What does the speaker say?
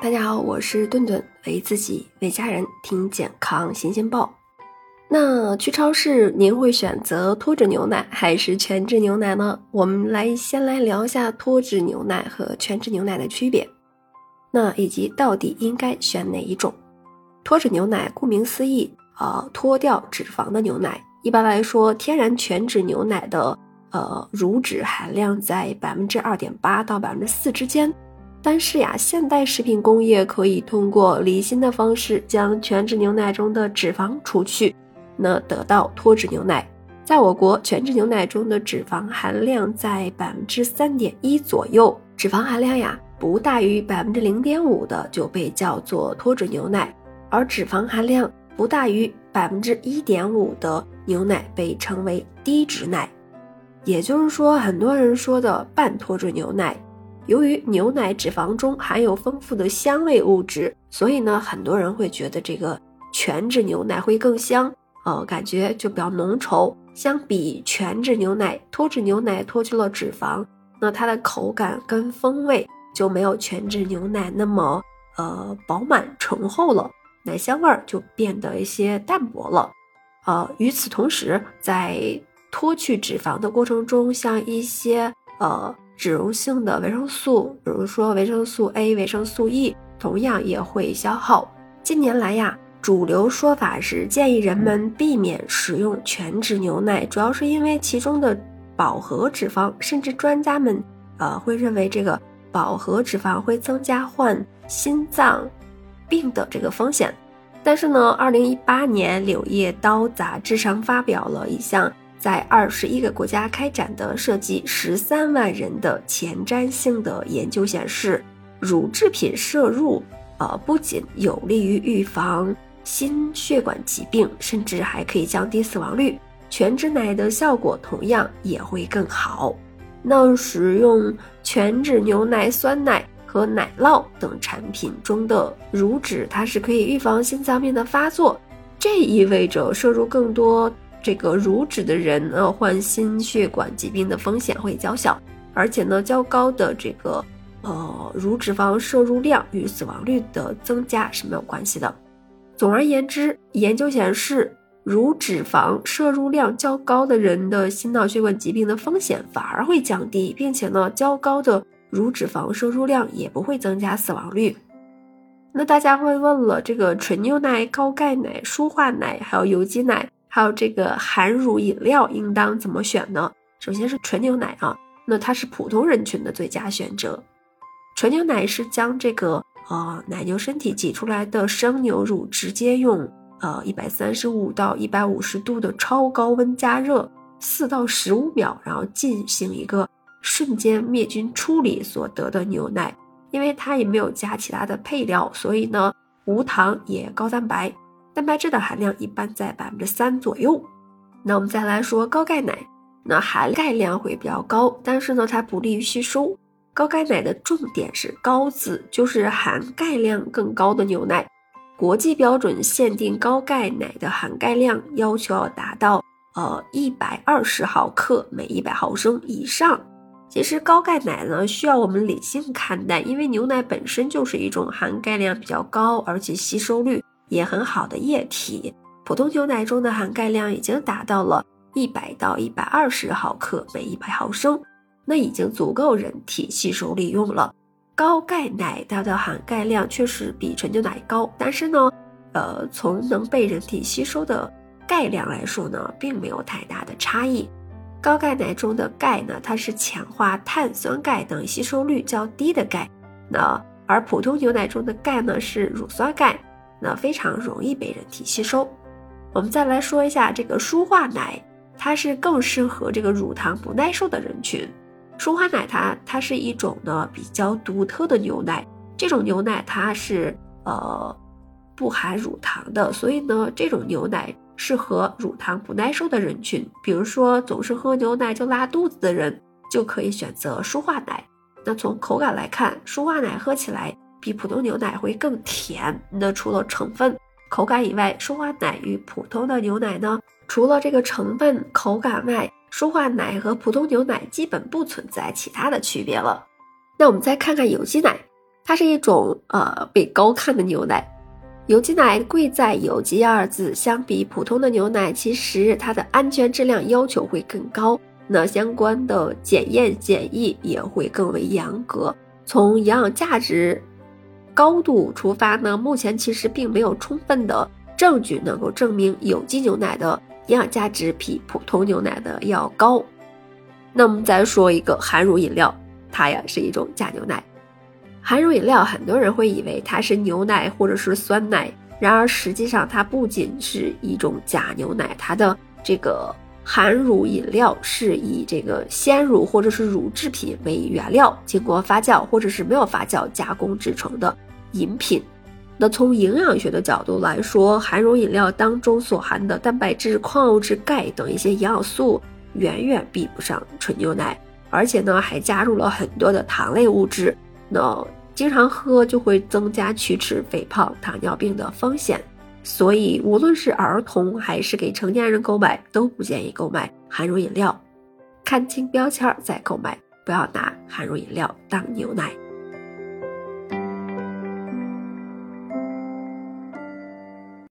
大家好，我是顿顿，为自己为家人听健康新鲜报。那去超市，您会选择脱脂牛奶还是全脂牛奶呢？我们来先来聊一下脱脂牛奶和全脂牛奶的区别，那以及到底应该选哪一种？脱脂牛奶顾名思义，呃，脱掉脂肪的牛奶。一般来说，天然全脂牛奶的呃乳脂含量在百分之二点八到百分之四之间。但是呀，现代食品工业可以通过离心的方式将全脂牛奶中的脂肪除去，那得到脱脂牛奶。在我国，全脂牛奶中的脂肪含量在百分之三点一左右，脂肪含量呀不大于百分之零点五的就被叫做脱脂牛奶，而脂肪含量不大于百分之一点五的牛奶被称为低脂奶。也就是说，很多人说的半脱脂牛奶。由于牛奶脂肪中含有丰富的香味物质，所以呢，很多人会觉得这个全脂牛奶会更香，呃，感觉就比较浓稠。相比全脂牛奶，脱脂牛奶脱去了脂肪，那它的口感跟风味就没有全脂牛奶那么呃饱满醇厚了，奶香味儿就变得一些淡薄了。呃，与此同时，在脱去脂肪的过程中，像一些呃。脂溶性的维生素，比如说维生素 A、维生素 E，同样也会消耗。近年来呀，主流说法是建议人们避免食用全脂牛奶，主要是因为其中的饱和脂肪，甚至专家们呃会认为这个饱和脂肪会增加患心脏病的这个风险。但是呢，二零一八年《柳叶刀》杂志上发表了一项。在二十一个国家开展的涉及十三万人的前瞻性的研究显示，乳制品摄入，呃，不仅有利于预防心血管疾病，甚至还可以降低死亡率。全脂奶的效果同样也会更好。那使用全脂牛奶、酸奶和奶酪等产品中的乳脂，它是可以预防心脏病的发作。这意味着摄入更多。这个乳脂的人呢，患心血管疾病的风险会较小，而且呢，较高的这个呃乳脂肪摄入量与死亡率的增加是没有关系的。总而言之，研究显示，乳脂肪摄入量较高的人的心脑血管疾病的风险反而会降低，并且呢，较高的乳脂肪摄入量也不会增加死亡率。那大家会问了，这个纯牛奶、高钙奶、舒化奶还有有机奶。还有这个含乳饮料应当怎么选呢？首先是纯牛奶啊，那它是普通人群的最佳选择。纯牛奶是将这个呃奶牛身体挤出来的生牛乳，直接用呃一百三十五到一百五十度的超高温加热四到十五秒，然后进行一个瞬间灭菌处理所得的牛奶。因为它也没有加其他的配料，所以呢无糖也高蛋白。蛋白质的含量一般在百分之三左右。那我们再来说高钙奶，那含钙量会比较高，但是呢，它不利于吸收。高钙奶的重点是高字，就是含钙量更高的牛奶。国际标准限定高钙奶的含钙量要求要达到呃一百二十毫克每一百毫升以上。其实高钙奶呢，需要我们理性看待，因为牛奶本身就是一种含钙量比较高，而且吸收率。也很好的液体，普通牛奶中的含钙量已经达到了一百到一百二十毫克每一百毫升，那已经足够人体吸收利用了。高钙奶它的含钙量确实比纯牛奶高，但是呢，呃，从能被人体吸收的钙量来说呢，并没有太大的差异。高钙奶中的钙呢，它是强化碳酸钙等吸收率较低的钙，那而普通牛奶中的钙呢，是乳酸钙。那非常容易被人体吸收。我们再来说一下这个舒化奶，它是更适合这个乳糖不耐受的人群。舒化奶它它是一种呢比较独特的牛奶，这种牛奶它是呃不含乳糖的，所以呢这种牛奶适合乳糖不耐受的人群，比如说总是喝牛奶就拉肚子的人，就可以选择舒化奶。那从口感来看，舒化奶喝起来。比普通牛奶会更甜。那除了成分、口感以外，舒化奶与普通的牛奶呢？除了这个成分、口感外，舒化奶和普通牛奶基本不存在其他的区别了。那我们再看看有机奶，它是一种呃被高看的牛奶。有机奶贵在“有机”二字，相比普通的牛奶，其实它的安全质量要求会更高，那相关的检验检疫也会更为严格。从营养价值高度出发呢，目前其实并没有充分的证据能够证明有机牛奶的营养价值比普通牛奶的要高。那我们再说一个含乳饮料，它呀是一种假牛奶。含乳饮料，很多人会以为它是牛奶或者是酸奶，然而实际上它不仅是一种假牛奶，它的这个含乳饮料是以这个鲜乳或者是乳制品为原料，经过发酵或者是没有发酵加工制成的饮品。那从营养学的角度来说，含乳饮料当中所含的蛋白质、矿物质、钙等一些营养素远远比不上纯牛奶，而且呢还加入了很多的糖类物质。那经常喝就会增加龋齿、肥胖、糖尿病的风险，所以无论是儿童还是给成年人购买，都不建议购买含乳饮料。看清标签再购买，不要拿含乳饮料当牛奶。